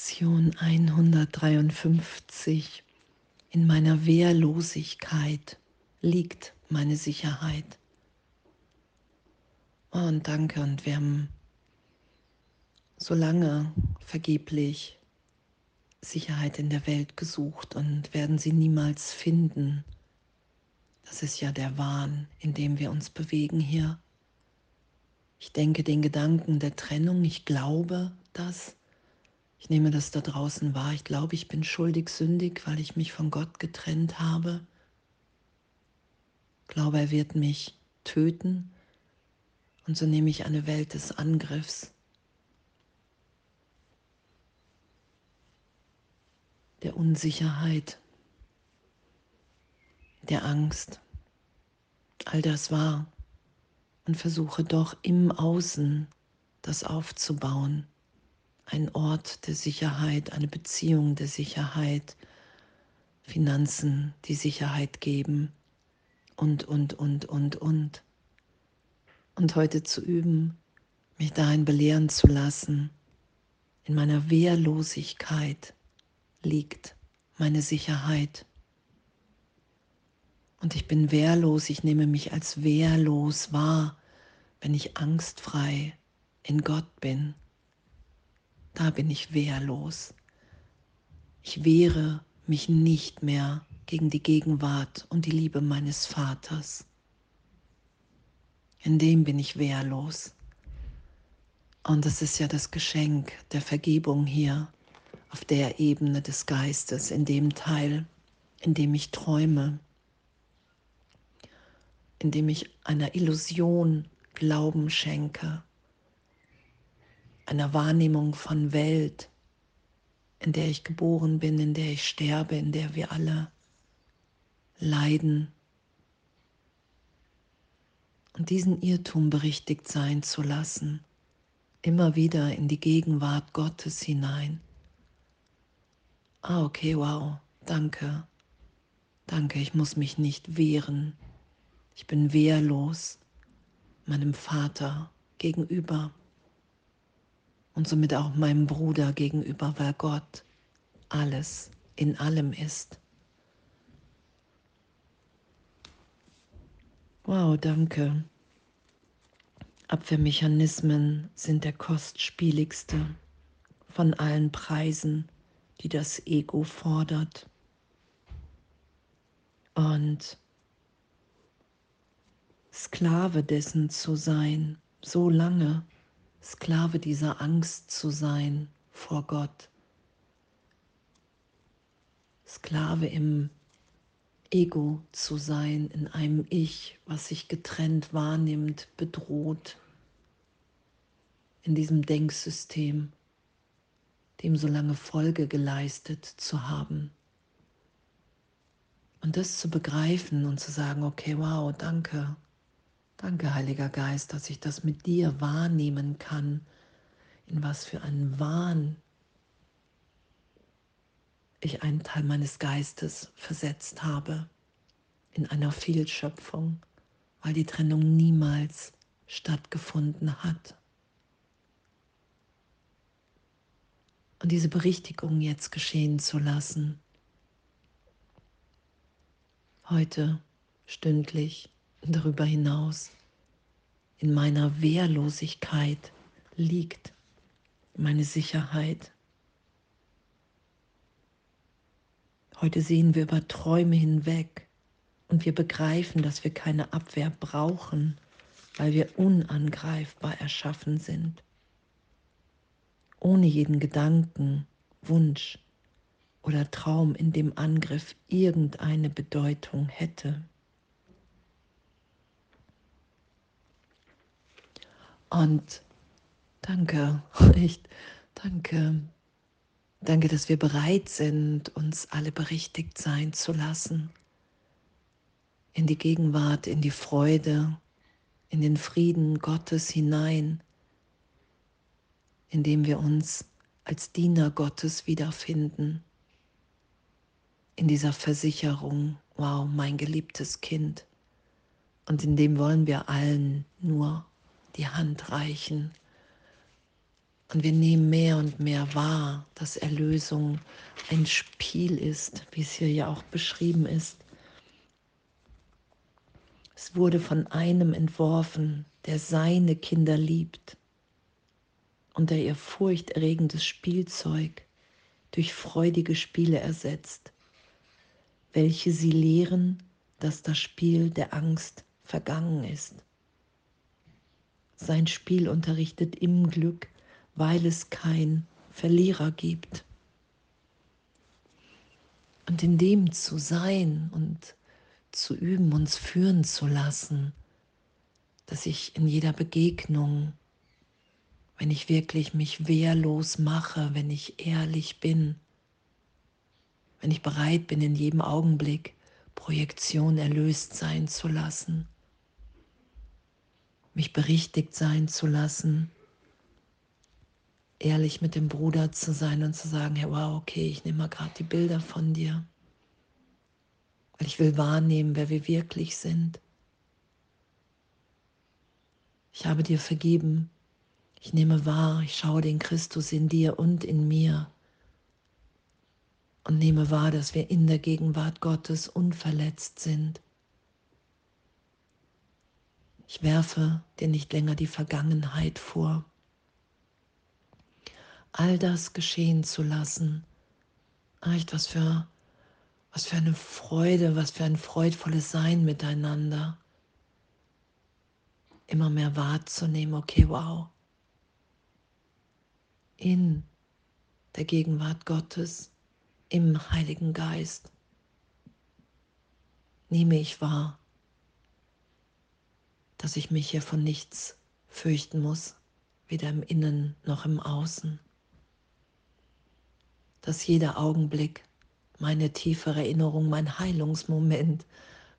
Lektion 153. In meiner Wehrlosigkeit liegt meine Sicherheit. Oh, und danke, und wir haben so lange vergeblich Sicherheit in der Welt gesucht und werden sie niemals finden. Das ist ja der Wahn, in dem wir uns bewegen hier. Ich denke den Gedanken der Trennung, ich glaube das. Ich nehme das da draußen wahr. Ich glaube, ich bin schuldig, sündig, weil ich mich von Gott getrennt habe. Ich glaube, er wird mich töten. Und so nehme ich eine Welt des Angriffs. Der Unsicherheit, der Angst. All das wahr. Und versuche doch im Außen das aufzubauen ein Ort der Sicherheit, eine Beziehung der Sicherheit, Finanzen, die Sicherheit geben und, und, und, und, und. Und heute zu üben, mich dahin belehren zu lassen, in meiner Wehrlosigkeit liegt meine Sicherheit. Und ich bin wehrlos, ich nehme mich als wehrlos wahr, wenn ich angstfrei in Gott bin da bin ich wehrlos. Ich wehre mich nicht mehr gegen die Gegenwart und die Liebe meines Vaters. In dem bin ich wehrlos. Und das ist ja das Geschenk der Vergebung hier auf der Ebene des Geistes, in dem Teil, in dem ich träume, in dem ich einer Illusion Glauben schenke einer Wahrnehmung von Welt, in der ich geboren bin, in der ich sterbe, in der wir alle leiden. Und diesen Irrtum berichtigt sein zu lassen, immer wieder in die Gegenwart Gottes hinein. Ah, okay, wow, danke. Danke, ich muss mich nicht wehren. Ich bin wehrlos meinem Vater gegenüber und somit auch meinem Bruder gegenüber, weil Gott alles in allem ist. Wow, danke. Abwehrmechanismen sind der kostspieligste von allen Preisen, die das Ego fordert. Und Sklave dessen zu sein, so lange, Sklave dieser Angst zu sein vor Gott. Sklave im Ego zu sein, in einem Ich, was sich getrennt wahrnimmt, bedroht, in diesem Denksystem, dem so lange Folge geleistet zu haben. Und das zu begreifen und zu sagen, okay, wow, danke, Danke, Heiliger Geist, dass ich das mit dir wahrnehmen kann, in was für einen Wahn ich einen Teil meines Geistes versetzt habe, in einer Fehlschöpfung, weil die Trennung niemals stattgefunden hat. Und diese Berichtigung jetzt geschehen zu lassen, heute, stündlich, darüber hinaus. In meiner Wehrlosigkeit liegt meine Sicherheit. Heute sehen wir über Träume hinweg und wir begreifen, dass wir keine Abwehr brauchen, weil wir unangreifbar erschaffen sind. Ohne jeden Gedanken, Wunsch oder Traum in dem Angriff irgendeine Bedeutung hätte. Und danke, echt, danke. Danke, dass wir bereit sind, uns alle berichtigt sein zu lassen. In die Gegenwart, in die Freude, in den Frieden Gottes hinein, indem wir uns als Diener Gottes wiederfinden. In dieser Versicherung, wow, mein geliebtes Kind. Und in dem wollen wir allen nur die Hand reichen Und wir nehmen mehr und mehr wahr, dass Erlösung ein Spiel ist, wie es hier ja auch beschrieben ist. Es wurde von einem entworfen, der seine Kinder liebt und der ihr furchterregendes Spielzeug durch freudige Spiele ersetzt, welche sie lehren, dass das Spiel der Angst vergangen ist. Sein Spiel unterrichtet im Glück weil es kein Verlierer gibt. Und in dem zu sein und zu üben, uns führen zu lassen, dass ich in jeder Begegnung, wenn ich wirklich mich wehrlos mache, wenn ich ehrlich bin, wenn ich bereit bin, in jedem Augenblick Projektion erlöst sein zu lassen, mich berichtigt sein zu lassen, ehrlich mit dem Bruder zu sein und zu sagen, hey, wow, okay, ich nehme mal gerade die Bilder von dir, weil ich will wahrnehmen, wer wir wirklich sind. Ich habe dir vergeben. Ich nehme wahr, ich schaue den Christus in dir und in mir und nehme wahr, dass wir in der Gegenwart Gottes unverletzt sind. Ich werfe dir nicht länger die Vergangenheit vor all das geschehen zu lassen. Echt, was für, was für eine Freude, was für ein freudvolles Sein miteinander. Immer mehr wahrzunehmen, okay, wow. In der Gegenwart Gottes, im Heiligen Geist, nehme ich wahr, dass ich mich hier von nichts fürchten muss, weder im Innen noch im Außen dass jeder Augenblick meine tiefe Erinnerung, mein Heilungsmoment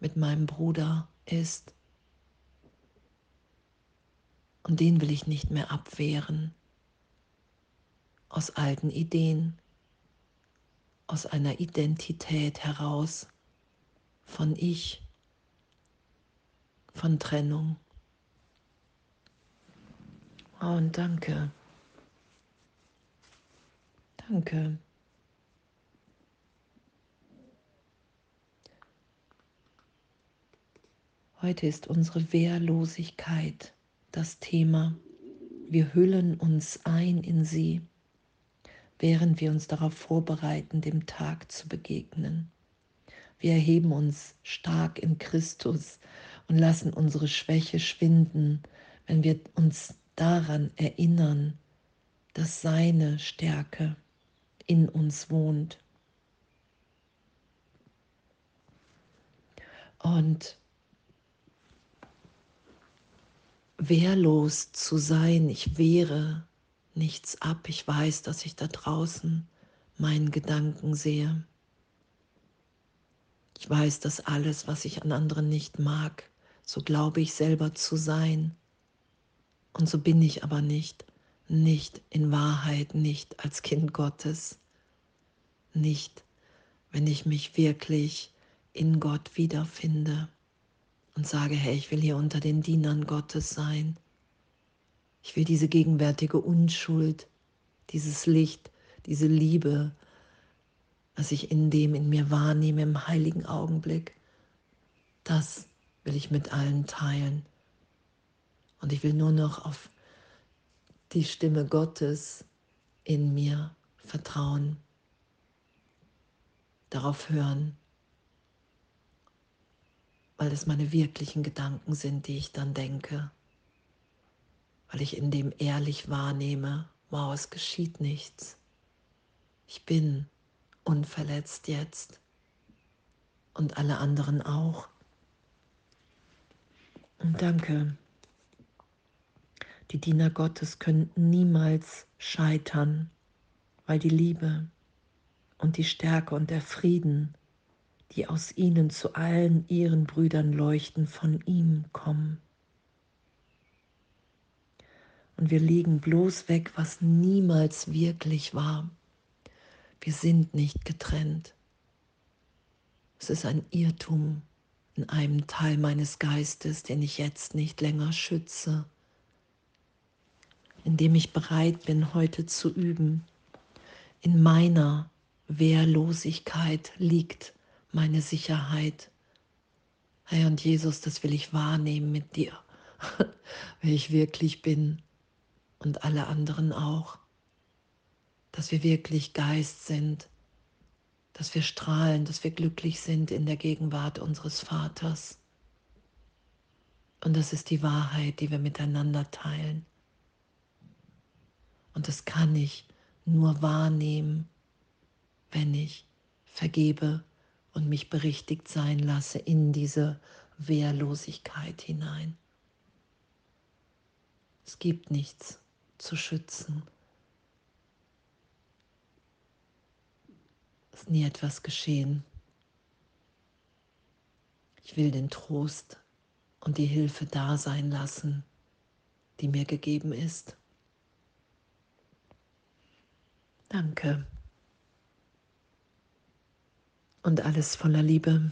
mit meinem Bruder ist. Und den will ich nicht mehr abwehren aus alten Ideen, aus einer Identität heraus von Ich, von Trennung. Oh, und danke. Danke. Heute ist unsere Wehrlosigkeit das Thema. Wir hüllen uns ein in sie, während wir uns darauf vorbereiten, dem Tag zu begegnen. Wir erheben uns stark in Christus und lassen unsere Schwäche schwinden, wenn wir uns daran erinnern, dass seine Stärke in uns wohnt. Und wehrlos zu sein. Ich wehre nichts ab. Ich weiß, dass ich da draußen meinen Gedanken sehe. Ich weiß, dass alles, was ich an anderen nicht mag, so glaube ich selber zu sein. Und so bin ich aber nicht, nicht in Wahrheit, nicht als Kind Gottes, nicht, wenn ich mich wirklich in Gott wiederfinde und sage, hey, ich will hier unter den Dienern Gottes sein. Ich will diese gegenwärtige Unschuld, dieses Licht, diese Liebe, was ich in dem in mir wahrnehme im heiligen Augenblick, das will ich mit allen teilen. Und ich will nur noch auf die Stimme Gottes in mir vertrauen, darauf hören, weil es meine wirklichen Gedanken sind, die ich dann denke, weil ich in dem ehrlich wahrnehme, wow, es geschieht nichts. Ich bin unverletzt jetzt und alle anderen auch. Und danke. Die Diener Gottes können niemals scheitern, weil die Liebe und die Stärke und der Frieden die aus ihnen zu allen ihren Brüdern leuchten, von ihm kommen. Und wir legen bloß weg, was niemals wirklich war. Wir sind nicht getrennt. Es ist ein Irrtum in einem Teil meines Geistes, den ich jetzt nicht länger schütze. indem ich bereit bin, heute zu üben. In meiner Wehrlosigkeit liegt meine Sicherheit. Herr und Jesus, das will ich wahrnehmen mit dir, wer ich wirklich bin und alle anderen auch. Dass wir wirklich Geist sind, dass wir strahlen, dass wir glücklich sind in der Gegenwart unseres Vaters. Und das ist die Wahrheit, die wir miteinander teilen. Und das kann ich nur wahrnehmen, wenn ich vergebe und mich berichtigt sein lasse in diese Wehrlosigkeit hinein. Es gibt nichts zu schützen. Ist nie etwas geschehen. Ich will den Trost und die Hilfe da sein lassen, die mir gegeben ist. Danke. Und alles voller Liebe.